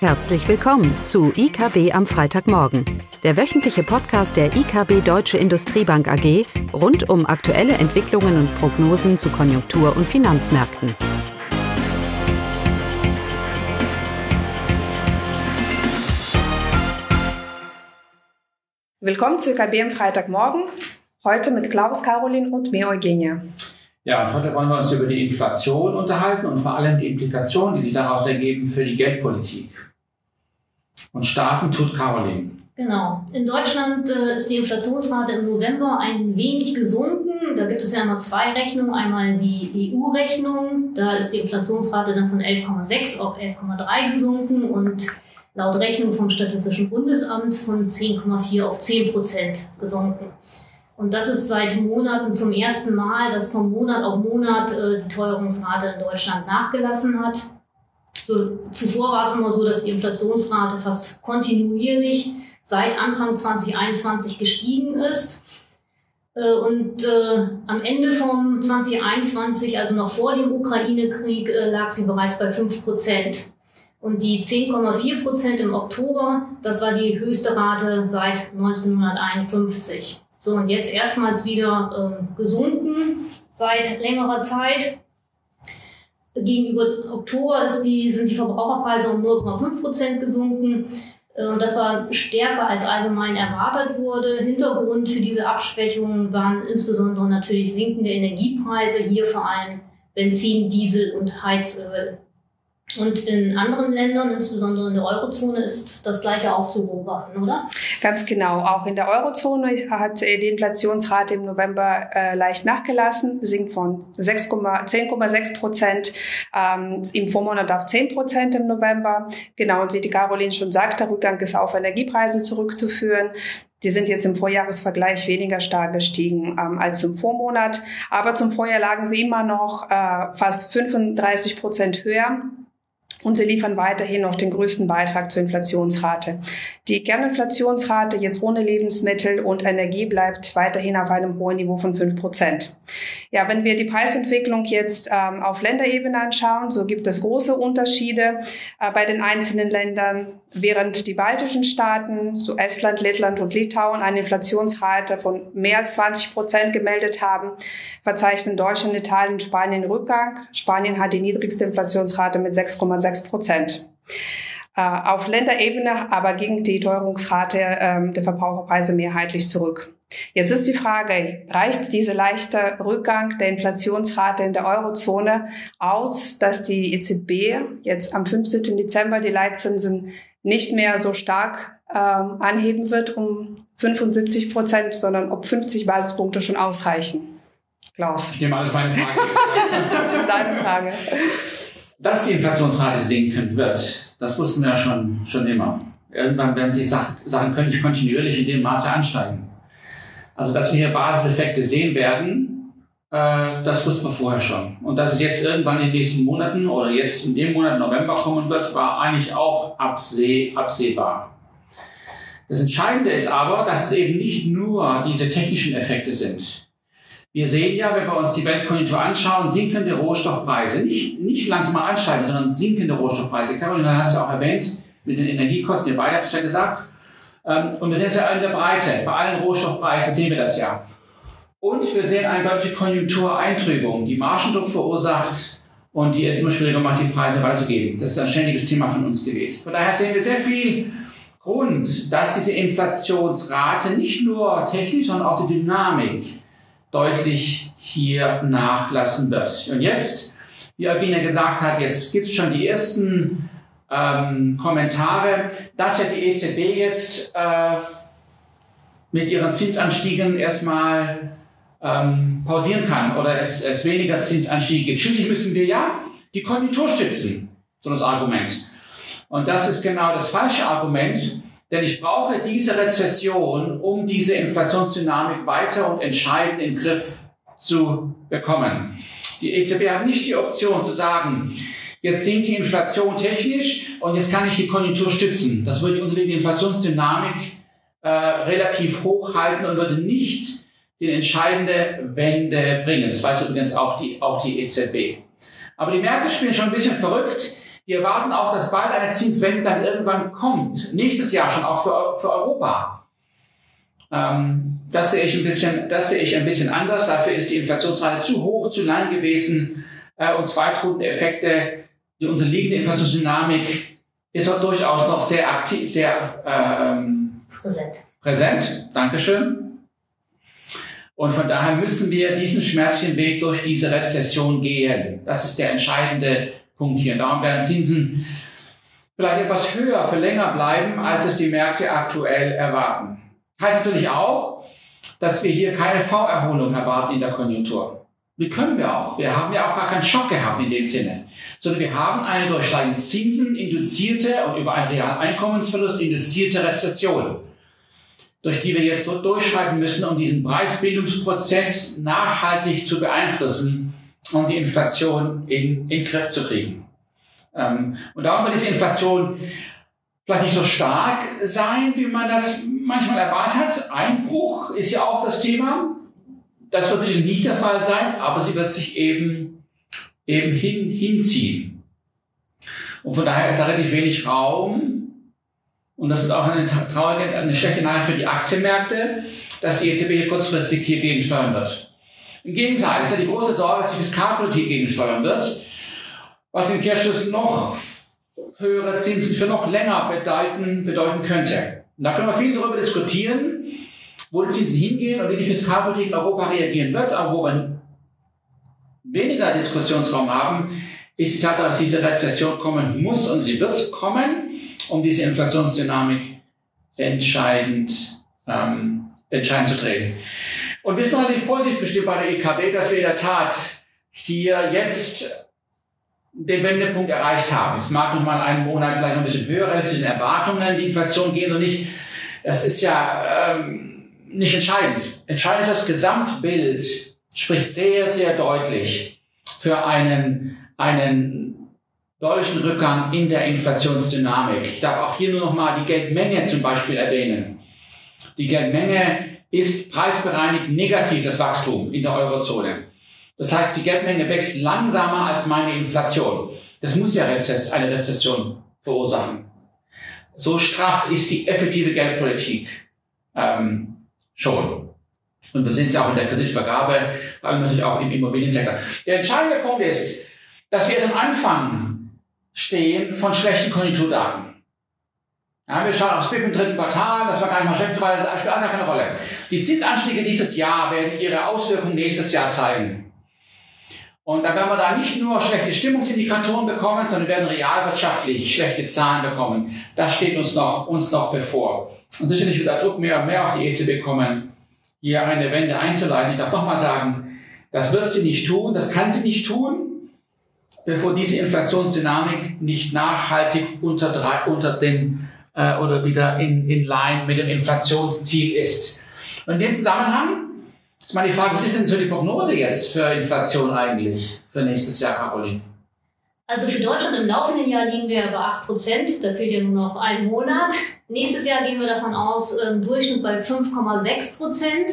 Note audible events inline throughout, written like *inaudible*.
Herzlich willkommen zu IKB am Freitagmorgen, der wöchentliche Podcast der IKB Deutsche Industriebank AG rund um aktuelle Entwicklungen und Prognosen zu Konjunktur- und Finanzmärkten. Willkommen zu IKB am Freitagmorgen, heute mit Klaus, Caroline und mir Eugenia. Ja, und heute wollen wir uns über die Inflation unterhalten und vor allem die Implikationen, die sich daraus ergeben für die Geldpolitik. Und starten tut Caroline. Genau. In Deutschland äh, ist die Inflationsrate im November ein wenig gesunken. Da gibt es ja immer zwei Rechnungen. Einmal die EU-Rechnung. Da ist die Inflationsrate dann von 11,6 auf 11,3 gesunken und laut Rechnung vom Statistischen Bundesamt von 10,4 auf 10 Prozent gesunken. Und das ist seit Monaten zum ersten Mal, dass von Monat auf Monat äh, die Teuerungsrate in Deutschland nachgelassen hat. Zuvor war es immer so, dass die Inflationsrate fast kontinuierlich seit Anfang 2021 gestiegen ist. Äh, und äh, am Ende vom 2021, also noch vor dem Ukraine-Krieg, äh, lag sie bereits bei 5 Prozent. Und die 10,4 Prozent im Oktober, das war die höchste Rate seit 1951. So, und jetzt erstmals wieder äh, gesunken seit längerer Zeit. Gegenüber Oktober ist die, sind die Verbraucherpreise um 0,5 Prozent gesunken. Äh, das war stärker als allgemein erwartet wurde. Hintergrund für diese Abschwächungen waren insbesondere natürlich sinkende Energiepreise, hier vor allem Benzin, Diesel und Heizöl. Und in anderen Ländern, insbesondere in der Eurozone, ist das Gleiche auch zu beobachten, oder? Ganz genau. Auch in der Eurozone hat die Inflationsrate im November äh, leicht nachgelassen, sinkt von 10,6 Prozent ähm, im Vormonat auf 10 Prozent im November. Genau, und wie die Caroline schon sagt, der Rückgang ist auf Energiepreise zurückzuführen. Die sind jetzt im Vorjahresvergleich weniger stark gestiegen ähm, als zum Vormonat. Aber zum Vorjahr lagen sie immer noch äh, fast 35 Prozent höher und sie liefern weiterhin noch den größten Beitrag zur Inflationsrate. Die Kerninflationsrate jetzt ohne Lebensmittel und Energie bleibt weiterhin auf einem hohen Niveau von fünf Prozent. Ja, wenn wir die Preisentwicklung jetzt ähm, auf Länderebene anschauen, so gibt es große Unterschiede äh, bei den einzelnen Ländern. Während die baltischen Staaten, so Estland, Lettland und Litauen, eine Inflationsrate von mehr als 20 Prozent gemeldet haben, verzeichnen Deutschland, Italien, Spanien Rückgang. Spanien hat die niedrigste Inflationsrate mit 6,6 Prozent. Äh, auf Länderebene aber ging die Teuerungsrate ähm, der Verbraucherpreise mehrheitlich zurück. Jetzt ist die Frage, reicht dieser leichte Rückgang der Inflationsrate in der Eurozone aus, dass die EZB jetzt am 15. Dezember die Leitzinsen nicht mehr so stark ähm, anheben wird um 75 Prozent, sondern ob 50 Basispunkte schon ausreichen? Klaus. Ich nehme alles meine Frage. *laughs* das ist deine Frage. Dass die Inflationsrate sinken wird, das wussten wir ja schon, schon immer. Irgendwann werden sich Sachen, können kontinuierlich in dem Maße ansteigen. Also, dass wir hier Basiseffekte sehen werden, äh, das wussten wir vorher schon. Und dass es jetzt irgendwann in den nächsten Monaten oder jetzt in dem Monat November kommen wird, war eigentlich auch abseh absehbar. Das Entscheidende ist aber, dass es eben nicht nur diese technischen Effekte sind. Wir sehen ja, wenn wir uns die Weltkonjunktur anschauen, sinkende Rohstoffpreise. Nicht, nicht langsam ansteigen, sondern sinkende Rohstoffpreise. Caroline hat es ja auch erwähnt, mit den Energiekosten, ihr beide habt es ja gesagt. Ähm, und wir sehen es ja in der Breite. Bei allen Rohstoffpreisen sehen wir das ja. Und wir sehen eine deutliche Konjunktureintrübung, die Margendruck verursacht und die es immer schwieriger macht, die Preise weiterzugeben. Das ist ein ständiges Thema von uns gewesen. Von daher sehen wir sehr viel Grund, dass diese Inflationsrate nicht nur technisch, sondern auch die Dynamik deutlich hier nachlassen wird. Und jetzt, wie Albina gesagt hat, jetzt gibt es schon die ersten ähm, Kommentare, dass ja die EZB jetzt äh, mit ihren Zinsanstiegen erstmal ähm, pausieren kann oder es, es weniger Zinsanstiege gibt. Schließlich müssen wir ja die Konjunktur stützen, so das Argument. Und das ist genau das falsche Argument, denn ich brauche diese Rezession, um diese Inflationsdynamik weiter und entscheidend in den Griff zu bekommen. Die EZB hat nicht die Option zu sagen, jetzt sinkt die Inflation technisch und jetzt kann ich die Konjunktur stützen. Das würde die Inflationsdynamik äh, relativ hoch halten und würde nicht die entscheidende Wende bringen. Das weiß übrigens auch die, auch die EZB. Aber die Märkte spielen schon ein bisschen verrückt. Die erwarten auch, dass bald eine Zinswende dann irgendwann kommt. Nächstes Jahr schon auch für, für Europa. Ähm, das sehe ich ein bisschen, das sehe ich ein bisschen anders. Dafür ist die Inflationsrate zu hoch, zu lang gewesen. Äh, und zweitruhende Effekte, die unterliegende Inflationsdynamik ist auch durchaus noch sehr aktiv, sehr ähm, Präsent. präsent. Dankeschön. Und von daher müssen wir diesen schmerzlichen Weg durch diese Rezession gehen. Das ist der entscheidende Punkt hier. Darum werden Zinsen vielleicht etwas höher für länger bleiben, als es die Märkte aktuell erwarten. Heißt natürlich auch, dass wir hier keine V-Erholung erwarten in der Konjunktur. Wie können wir auch. Wir haben ja auch gar keinen Schock gehabt in dem Sinne, sondern wir haben eine durch steigende Zinsen induzierte und über einen realen Einkommensverlust induzierte Rezession durch die wir jetzt durchschreiten müssen, um diesen Preisbildungsprozess nachhaltig zu beeinflussen und die Inflation in, in den Griff zu kriegen. Ähm, und darum wird diese Inflation vielleicht nicht so stark sein, wie man das manchmal erwartet hat. Einbruch ist ja auch das Thema. Das wird sicherlich nicht der Fall sein, aber sie wird sich eben, eben hin, hinziehen. Und von daher ist da relativ wenig Raum, und das ist auch eine traurige, eine schlechte Nachricht für die Aktienmärkte, dass die EZB hier kurzfristig hier gegensteuern wird. Im Gegenteil, es ist ja die große Sorge, dass die Fiskalpolitik gegensteuern wird, was im Kehrschluss noch höhere Zinsen für noch länger bedeuten, bedeuten könnte. Und da können wir viel darüber diskutieren, wo die Zinsen hingehen und wie die Fiskalpolitik in Europa reagieren wird, aber wo wir weniger Diskussionsraum haben, ist die Tatsache, dass diese Rezession kommen muss und sie wird kommen, um diese Inflationsdynamik entscheidend, ähm, entscheidend zu drehen. Und wir sind relativ positiv bestimmt bei der EKB, dass wir in der Tat hier jetzt den Wendepunkt erreicht haben. Es mag noch mal einen Monat vielleicht ein bisschen höher relativ zu den Erwartungen, die Inflation geht und nicht. Das ist ja ähm, nicht entscheidend. Entscheidend ist das Gesamtbild, spricht sehr, sehr deutlich für einen einen deutlichen Rückgang in der Inflationsdynamik. Ich darf auch hier nur noch mal die Geldmenge zum Beispiel erwähnen. Die Geldmenge ist preisbereinigt negativ, das Wachstum in der Eurozone. Das heißt, die Geldmenge wächst langsamer als meine Inflation. Das muss ja eine Rezession verursachen. So straff ist die effektive Geldpolitik ähm, schon. Und wir sehen es ja auch in der Kreditvergabe, vor allem natürlich auch im Immobiliensektor. Der entscheidende Punkt ist, dass wir jetzt am Anfang stehen von schlechten Konjunkturdaten. Ja, wir schauen aufs BIP im dritten Quartal, das war gar nicht mal schlecht, weil das spielt auch keine Rolle. Die Zinsanstiege dieses Jahr werden ihre Auswirkungen nächstes Jahr zeigen. Und dann werden wir da nicht nur schlechte Stimmungsindikatoren bekommen, sondern werden realwirtschaftlich schlechte Zahlen bekommen. Das steht uns noch, uns noch bevor. Und sicherlich wird der Druck mehr und mehr auf die EZB kommen, hier eine Wende einzuleiten. Ich darf nochmal sagen, das wird sie nicht tun, das kann sie nicht tun bevor diese Inflationsdynamik nicht nachhaltig unter, drei, unter den äh, oder wieder in, in line mit dem Inflationsziel ist. Und in dem Zusammenhang ist mal die Frage, was ist denn so die Prognose jetzt für Inflation eigentlich für nächstes Jahr, Caroline? Also für Deutschland im laufenden Jahr liegen wir bei 8 Prozent, da fehlt ja nur noch ein Monat. Nächstes Jahr gehen wir davon aus, im Durchschnitt bei 5,6 Prozent.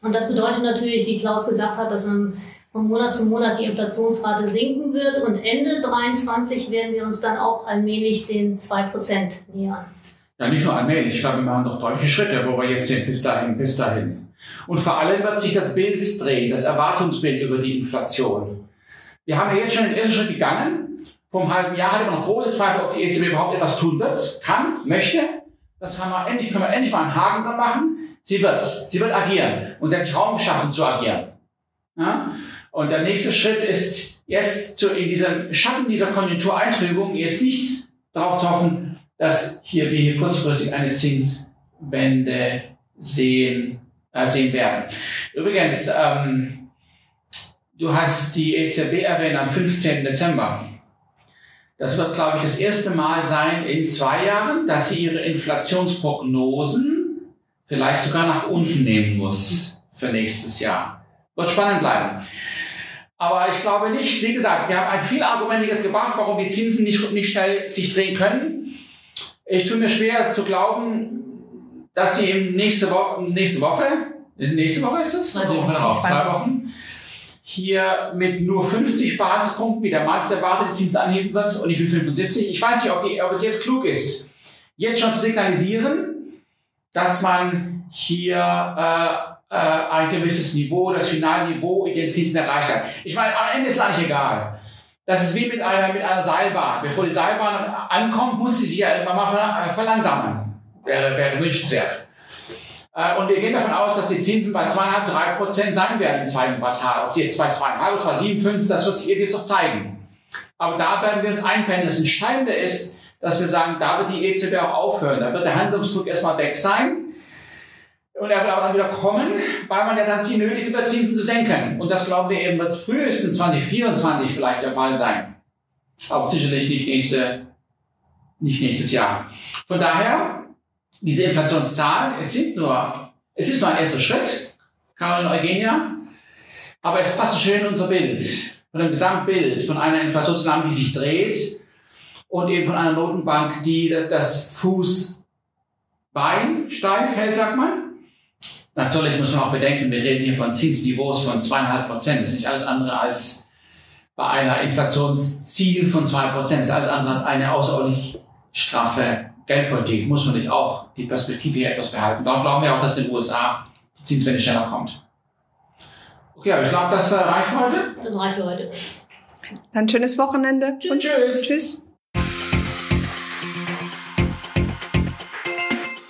Und das bedeutet natürlich, wie Klaus gesagt hat, dass im von Monat zu Monat die Inflationsrate sinken wird und Ende 23 werden wir uns dann auch allmählich den 2% nähern. Ja, nicht nur allmählich, ich glaube, wir machen noch deutliche Schritte, wo wir jetzt sind, bis dahin, bis dahin. Und vor allem wird sich das Bild drehen, das Erwartungsbild über die Inflation. Wir haben ja jetzt schon den ersten Schritt gegangen. Vor einem halben Jahr hatte man noch große Zweifel, ob die EZB überhaupt etwas tun wird, kann, möchte. Das haben wir endlich, können wir endlich mal einen Haken dran machen. Sie wird, sie wird agieren und sie hat sich Raum geschaffen zu agieren. Ja? Und der nächste Schritt ist jetzt zu, in diesem Schatten dieser Konjunktureintrübung jetzt nicht darauf zu hoffen, dass hier wir hier kurzfristig eine Zinswende sehen, äh, sehen werden. Übrigens, ähm, du hast die EZB erwähnt am 15. Dezember. Das wird, glaube ich, das erste Mal sein in zwei Jahren, dass sie ihre Inflationsprognosen vielleicht sogar nach unten nehmen muss für nächstes Jahr. Wird spannend bleiben. Aber ich glaube nicht, wie gesagt, wir haben ein viel Argumentiges gebracht, warum die Zinsen nicht, nicht schnell sich drehen können. Ich tue mir schwer zu glauben, dass sie im nächste Woche, nächste Woche, nächste Woche ist es? Zwei Wochen. Zwei Wochen. hier mit nur 50 Basispunkten, wie der Markt erwartet, die Zinsen anheben wird und nicht mit 75. Ich weiß nicht, ob, die, ob es jetzt klug ist, jetzt schon zu signalisieren, dass man hier äh, äh, ein gewisses Niveau, das Finalniveau in den Zinsen erreicht hat. Ich meine, am Ende ist es eigentlich egal. Das ist wie mit einer, mit einer Seilbahn. Bevor die Seilbahn ankommt, muss sie sich ja irgendwann mal verlangsamen. Wäre, wäre wünschenswert. Äh, und wir gehen davon aus, dass die Zinsen bei 2,5, 3 Prozent sein werden im zweiten Quartal. Ob sie jetzt bei 2,5 oder 2,7, 5, das wird sich jetzt noch zeigen. Aber da werden wir uns einpendeln. Das Entscheidende ist, dass wir sagen, da wird die EZB auch aufhören. Da wird der Handlungsdruck erstmal weg sein. Und er wird aber dann wieder kommen, weil man ja dann sie nötig über Zinsen zu senken. Und das glauben wir eben wird frühestens 2024 vielleicht der Fall sein. Aber sicherlich nicht nächste, nicht nächstes Jahr. Von daher, diese Inflationszahlen, es sind nur, es ist nur ein erster Schritt, Karol und Eugenia, aber es passt schön in unser Bild. Von dem Gesamtbild von einer Inflationsdynamik, die sich dreht und eben von einer Notenbank, die das Fußbein steif hält, sagt man Natürlich muss man auch bedenken, wir reden hier von Zinsniveaus von zweieinhalb Prozent. Das ist nicht alles andere als bei einer Inflationsziel von zwei Prozent. Das ist alles andere als eine außerordentlich straffe Geldpolitik. Muss man nicht auch die Perspektive hier etwas behalten. Darum glauben wir auch, dass in den USA die Zinswende schneller kommt. Okay, aber ich glaube, das äh, reicht für heute. Das reicht für heute. Dann schönes Wochenende. Tschüss. Und tschüss. Tschüss.